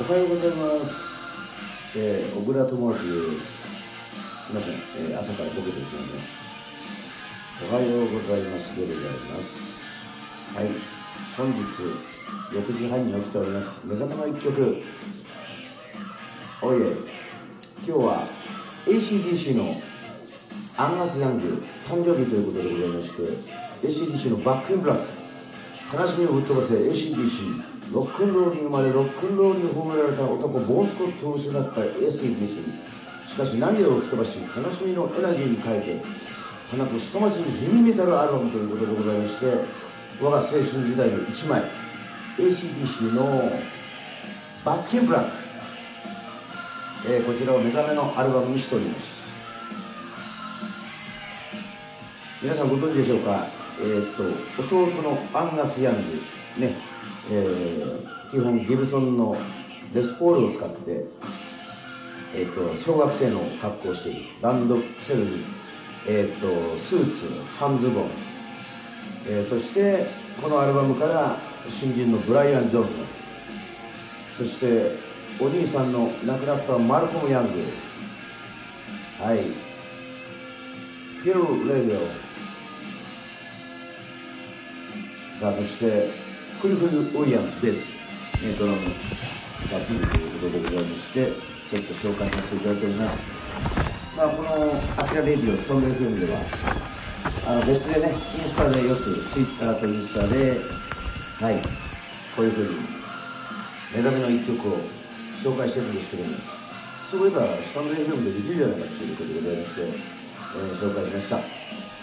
おはようございます。えー、小倉智明です。すみません、えー朝からボケてすみません。おはようございますでございます。はい、本日6時半に起きております。目覚めの一曲。おいえ、今日は ACDC のアンガス・ヤング誕生日ということでございまして ACDC のバックインブラック悲しみを吹っ飛ばせ ACDC ロックンロールに生まれロックンロールに褒められた男ボーンスコットを失った ACDC しかし涙を吹き飛ばし悲しみのエナジーに変えて放つ凄まじいヘビメタルアルバムということでございまして我が青春時代の一枚 ACDC のバックインブラック。えーこちらを目覚めのアルバムにしております。皆さんご存知でしょうか？えーっと弟のアンガス・ヤングねえー基本ギブソンのレスポールを使ってえーっと小学生の格好をしている。ランドセルにえーっとスーツ半ズボン、えーそしてこのアルバムから新人のブライアン・ジョンソン。そしてお兄さんの亡くなったマルコム・ヤング。はい。ヒル・レディオ。さあそしてクリフル・ウィリアムズです、ね、ドラムがピンということでございましてちょっと紹介させていただいております。まあこの「アキラレディオ」ストンベルフィルムではあの別でねインスタでよくツイッターとインスタではいこういうふうに目覚めの一曲を紹介してるんですけどもそういえばスタンド FM でできるじゃないかということでございまして、えー紹介しました。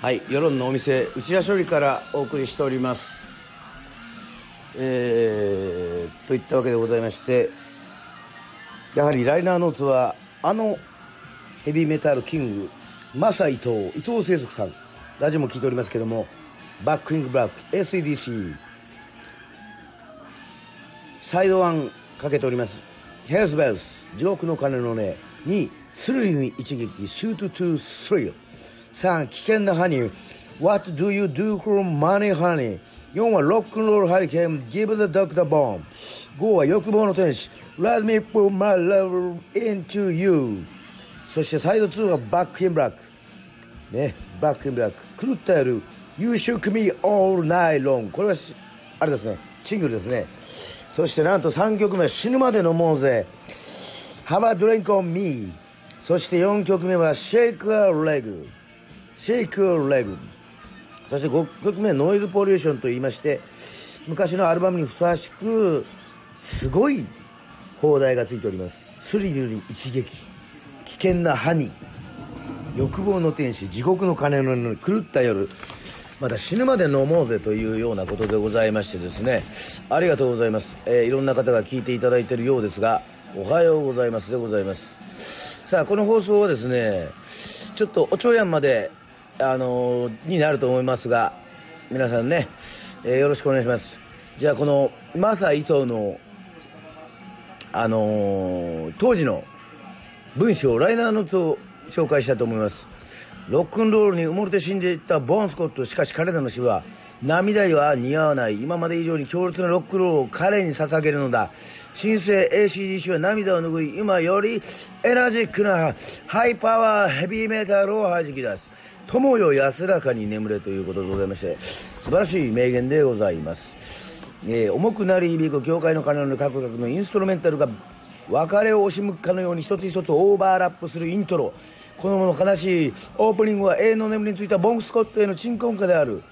はい世論のお店内田処理からお送りしております。えー、といったわけでございましてやはりライナーノーツはあのヘビーメタルキングマサ伊藤伊藤清則さんラジオも聞いておりますけどもバックイングブラック SEDC サイドワンかけております。ヘルスベルス地獄の鐘の音2スリルに一撃シュートトゥースリル。3危険なハニー What do you do for money honey 4はロックンロールハリケーン Give the doctor bomb 5は欲望の天使 Let me put my love into you そしてサイド2はバックインブラックね、バックインブラック狂った夜 You shook me all night long これはあれですねシングルですねそしてなんと3曲目死ぬまで飲もうぜ Have a drink on me そして4曲目は Shake a leg Shake a leg そして5曲目ノイズポリューションと言いまして昔のアルバムにふさわしくすごい放題がついております。スリルに一撃。危険なハニー。欲望の天使。地獄の鐘の狂った夜。また死ぬまで飲もうぜというようなことでございましてですね。ありがとうございます、えーいろんな方が聞いていただいているようですがおはようございますでございます。さあこの放送はですねちょっとおちょやんまであのになると思いますが皆さんね、えーよろしくお願いします。じゃあこのマサ伊藤のあのー当時の文章ライナーノーツを紹介したいと思います。ロックンロールに埋もれて死んでいったボーン・スコットしかし彼らの死は涙には似合わない今まで以上に強烈なロックロールを彼に捧げるのだ。新生 ACDC は涙を拭い今よりエナジックなハイパワーヘビーメタルを弾き出す。友よ安らかに眠れということでございまして素晴らしい名言でございます、えー重くなり響く教会の鐘の各々のインストルメンタルが別れを惜しむかのように一つ一つオーバーラップするイントロ。このもの悲しいオープニングは永遠の眠りについたボン・スコットへの鎮魂歌である。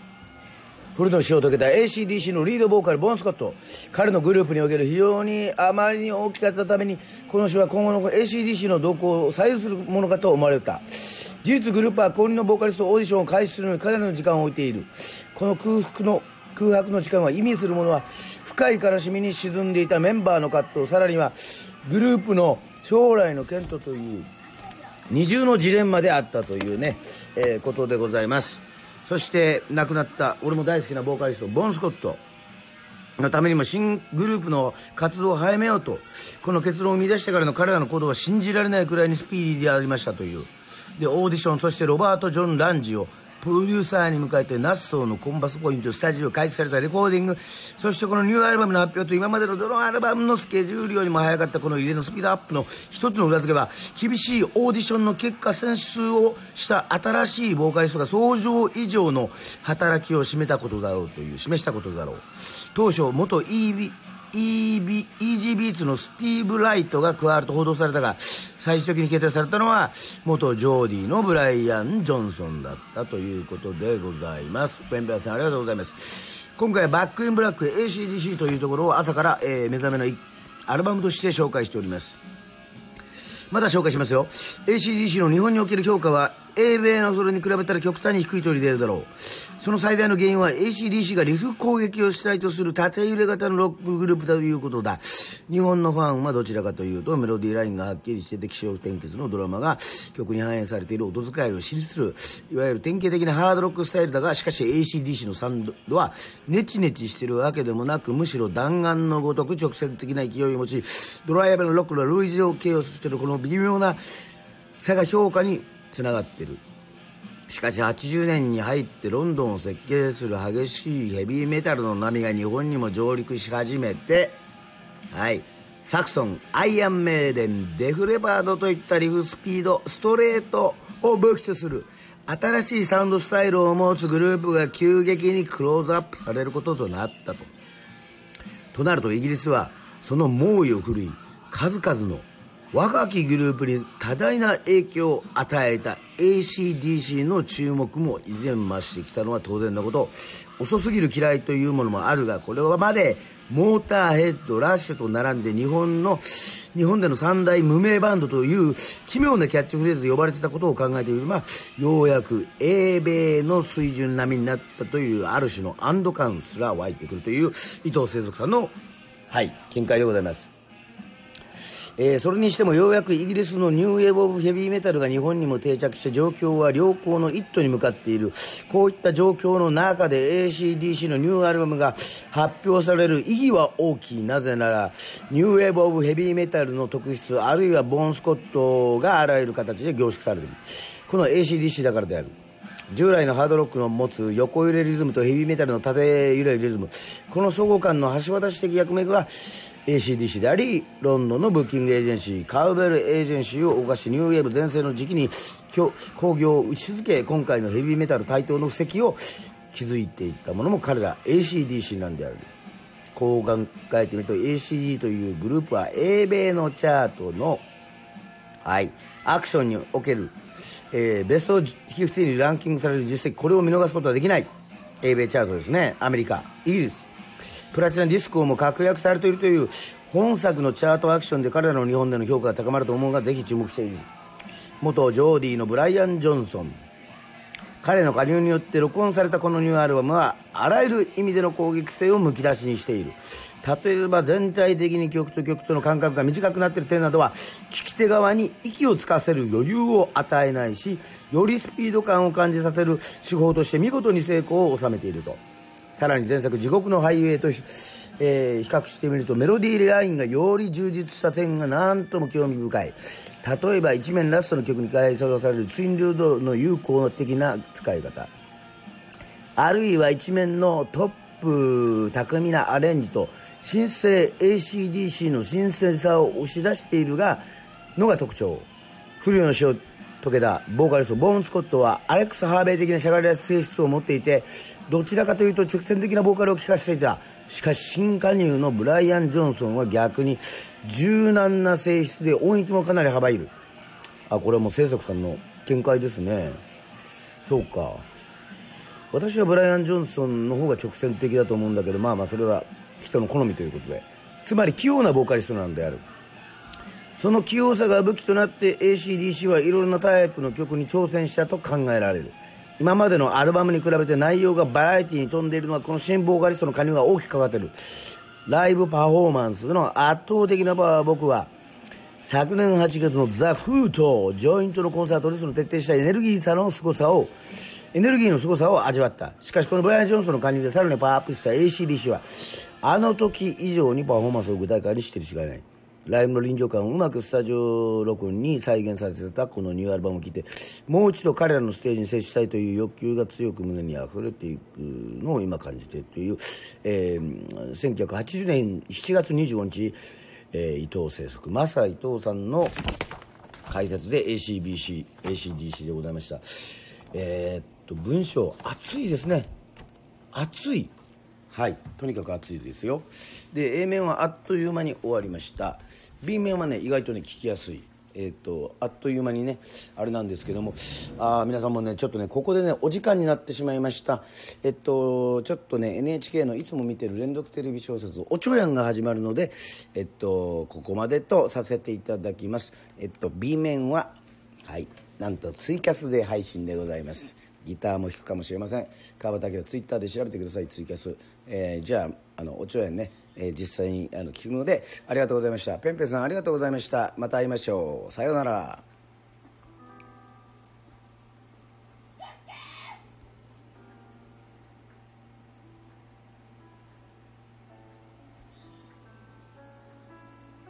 古の死を遂げた ACDC のリードボーカルボン・スコット。彼のグループにおける非常にあまりに大きかったためにこの死は今後の ACDC の動向を左右するものかと思われた。事実グループは公認のボーカリストオーディションを開始するのにかなりの時間を置いている。この空腹の空白の時間は意味するものは深い悲しみに沈んでいたメンバーの葛藤。さらにはグループの将来の健闘という二重のジレンマであったというね、えーことでございます。そして亡くなった俺も大好きなボーカリストボン・スコット。のためにも新グループの活動を早めようとこの結論を生み出してからの彼らの行動は信じられないくらいにスピーディーでありましたという。でオーディションそしてロバート・ジョン・ランジをプロデューサーに迎えてナッソーのコンパスポイントスタジオ開始されたレコーディング。そしてこのニューアルバムの発表と今までのどのアルバムのスケジュールよりも早かったこの入れのスピードアップの一つの裏付けは厳しいオーディションの結果選出をした新しいボーカリストが想像以上の働きを示したことだろうという示したことだろう。当初元 EB EB EG ビーツのスティーブ・ライトが加わると報道されたが最終的に決定されたのは元ジョーディのブライアン・ジョンソンだったということでございます。ペンペアさんありがとうございます。今回はバックインブラック ACDC というところを朝から、えー、目覚めのアルバムとして紹介しております。まだ紹介しますよ。ACDC の日本における評価は英米のそれに比べたら極端に低いと言えるだろうその最大の原因は ACDC がリフ攻撃を主体とする縦揺れ型のロックグループだということだ。日本のファンはどちらかというとメロディーラインがはっきりしてて気象転結のドラマが曲に反映されている音使いを支持する、いわゆる典型的なハードロックスタイルだが、しかし ACDC のサンドはネチネチしてるわけでもなく、むしろ弾丸のごとく直接的な勢いを持ち、ドライブのロックの類似を形容しているこの微妙な差が評価につながってる。しかし80年に入ってロンドンを設計する激しいヘビーメタルの波が日本にも上陸し始めて、はい。サクソン、アイアンメイデン、デフレバードといったリフスピード、ストレートを武器とする新しいサウンドスタイルを持つグループが急激にクローズアップされることとなったと。となるとイギリスはその猛威を振るい数々の若きグループに多大な影響を与えた ACDC の注目も以前増してきたのは当然のこと遅すぎる嫌いというものもあるがこれはまでモーターヘッドラッシュと並んで日本の日本での三大無名バンドという奇妙なキャッチフレーズで呼ばれてたことを考えている。まようやく英米の水準並みになったというある種の安堵感すら湧いてくるという伊藤清則さんのはい見解でございます。えー、それにしてもようやくイギリスのニューウェーブ・オブ・ヘビーメタルが日本にも定着して状況は良好の一途に向かっている。こういった状況の中で ACDC のニューアルバムが発表される意義は大きい。なぜならニューウェーブ・オブ・ヘビーメタルの特質あるいはボーン・スコットがあらゆる形で凝縮されている。この ACDC だからである。従来のハードロックの持つ横揺れリズムとヘビーメタルの縦揺れリズム。この相互間の橋渡し的役目が ACDC であり、ロンドンのブッキングエージェンシー、カウベルエージェンシーを動かし、ニューウェーブ全盛の時期に興行を打ち続け、今回のヘビーメタル台頭の布石を築いていったものも彼ら ACDC なんである。こう考えてみると ACD というグループは英米のチャートの、はい、アクションにおける、えー、ベスト50にランキングされる実績、これを見逃すことはできない。英米チャートですね。アメリカ、イギリス、プラチナディスコも確約されているという本作のチャートアクションで彼らの日本での評価が高まると思うがぜひ注目している。元ジョーディーのブライアン・ジョンソン。彼の加入によって録音されたこのニューアルバムはあらゆる意味での攻撃性をむき出しにしている。例えば全体的に曲と曲との間隔が短くなっている点などは聞き手側に息をつかせる余裕を与えないしよりスピード感を感じさせる手法として見事に成功を収めていると。さらに前作「地獄のハイウェイと」えー、比較してみるとメロディーラインがより充実した点が何とも興味深い。例えば一面ラストの曲に開催されるツインルードの有効的な使い方。あるいは一面のトップ巧みなアレンジと新生 ACDC の新鮮さを押し出しているがのが特徴。不慮の死を解けたボーカリストボーン・スコットはアレックス・ハーベイ的なしゃがれ性質を持っていてどちらかというと直線的なボーカルを聴かせていた。しかし新加入のブライアン・ジョンソンは逆に柔軟な性質で音域もかなり幅いる。あこれはもう清則さんの見解ですね。そうか。私はブライアン・ジョンソンの方が直線的だと思うんだけどまあまあそれは人の好みということで。つまり器用なボーカリストなんである。その器用さが武器となって ACDC はいろいろなタイプの曲に挑戦したと考えられる。今までのアルバムに比べて内容がバラエティに富んでいるのはこの新ボーカリストの加入が大きく関わってる。ライブパフォーマンスの圧倒的なパワーは僕は昨年8月のザ・フートジョイントのコンサートでその徹底したエネルギーさの凄さをエネルギーの凄さを味わった。しかしこのブライアン・ジョンソンの加入でさらにパワーアップした ACDC はあの時以上にパフォーマンスを具体化にしている違いない。ライブの臨場感をうまくスタジオ録音に再現させたこのニューアルバムを聴いてもう一度彼らのステージに接したいという欲求が強く胸に溢れていくのを今感じているという、えー、1980年7月25日、えー、伊藤清則正伊藤さんの解説で ACBC ACDC でございました。えー、っと文章熱いですね。熱い。はい。とにかく暑いですよ。で A 面はあっという間に終わりました。B 面はね意外とね聞きやすい。えーと、あっという間にねあれなんですけども。あ皆さんもねちょっとねここでねお時間になってしまいました。えっとちょっとね NHK のいつも見てる連続テレビ小説「おちょやん」が始まるのでえっとここまでとさせていただきます。えっと B 面ははい。なんとツイキャスで配信でございます。ギターも弾くかもしれません。川端明ツイッターで調べてください。ツイキャス、えー、じゃああのおちょやんね、えー、実際にあの聞くのでありがとうございました。ペンペンさんありがとうございました。また会いましょう。さようなら。